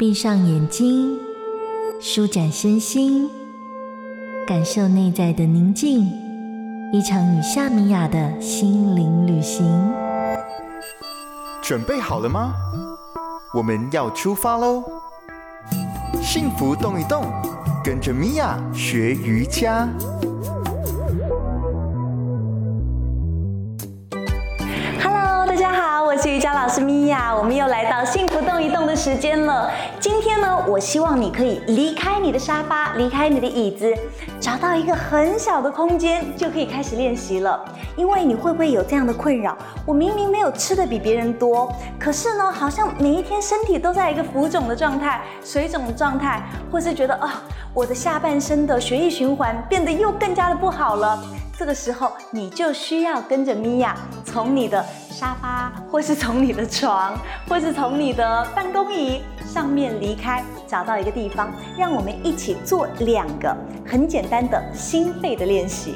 闭上眼睛，舒展身心，感受内在的宁静。一场与夏米雅的心灵旅行。准备好了吗？我们要出发喽！幸福动一动，跟着米娅学瑜伽。Hello，大家好，我是瑜伽老师米娅，我们又来到幸福动一动的时间了。今天呢，我希望你可以离开你的沙发，离开你的椅子，找到一个很小的空间，就可以开始练习了。因为你会不会有这样的困扰？我明明没有吃的比别人多，可是呢，好像每一天身体都在一个浮肿的状态、水肿的状态，或是觉得啊，我的下半身的血液循环变得又更加的不好了。这个时候，你就需要跟着米娅，从你的沙发，或是从你的床，或是从你的办公上面离开，找到一个地方，让我们一起做两个很简单的心肺的练习。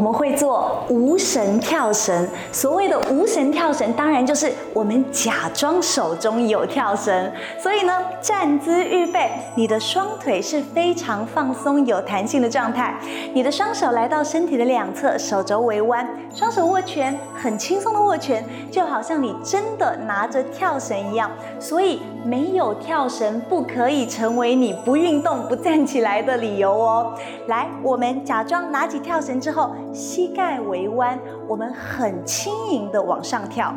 我们会做无绳跳绳。所谓的无绳跳绳，当然就是我们假装手中有跳绳。所以呢，站姿预备，你的双腿是非常放松、有弹性的状态。你的双手来到身体的两侧，手肘微弯，双手握拳，很轻松的握拳，就好像你真的拿着跳绳一样。所以没有跳绳不可以成为你不运动、不站起来的理由哦。来，我们假装拿起跳绳之后。膝盖微弯，我们很轻盈的往上跳。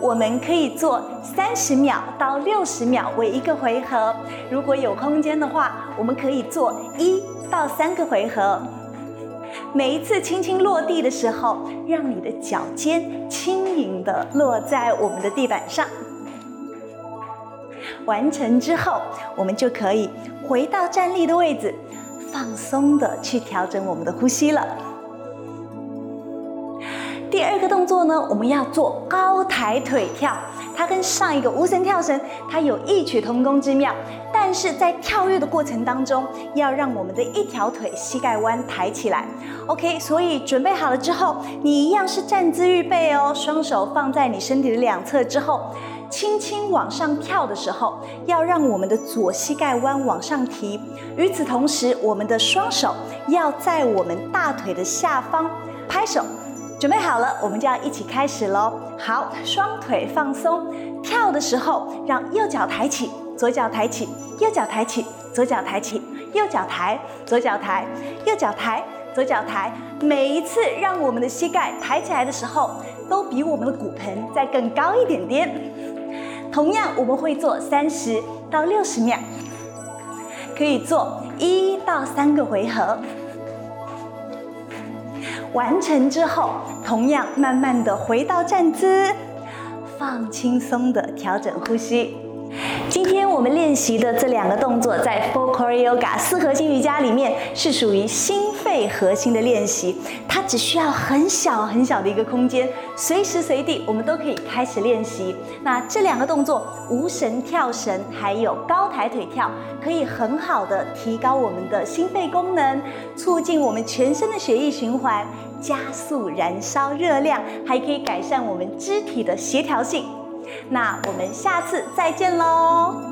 我们可以做三十秒到六十秒为一个回合，如果有空间的话，我们可以做一到三个回合。每一次轻轻落地的时候，让你的脚尖轻盈的落在我们的地板上。完成之后，我们就可以回到站立的位置。放松的去调整我们的呼吸了。第二个动作呢，我们要做高抬腿跳，它跟上一个无绳跳绳，它有异曲同工之妙。但是在跳跃的过程当中，要让我们的一条腿膝盖弯抬起来。OK，所以准备好了之后，你一样是站姿预备哦，双手放在你身体的两侧之后。轻轻往上跳的时候，要让我们的左膝盖弯往上提。与此同时，我们的双手要在我们大腿的下方拍手。准备好了，我们就要一起开始喽。好，双腿放松，跳的时候让右脚抬起，左脚抬起，右脚抬起，左脚抬起，右脚抬，左脚抬，右脚抬，左脚抬。每一次让我们的膝盖抬起来的时候，都比我们的骨盆再更高一点点。同样，我们会做三十到六十秒，可以做一到三个回合。完成之后，同样慢慢的回到站姿，放轻松的调整呼吸。今天我们练习的这两个动作，在 Four Core Yoga 四核心瑜伽里面是属于新肺核心的练习，它只需要很小很小的一个空间，随时随地我们都可以开始练习。那这两个动作，无绳跳绳还有高抬腿跳，可以很好的提高我们的心肺功能，促进我们全身的血液循环，加速燃烧热量，还可以改善我们肢体的协调性。那我们下次再见喽！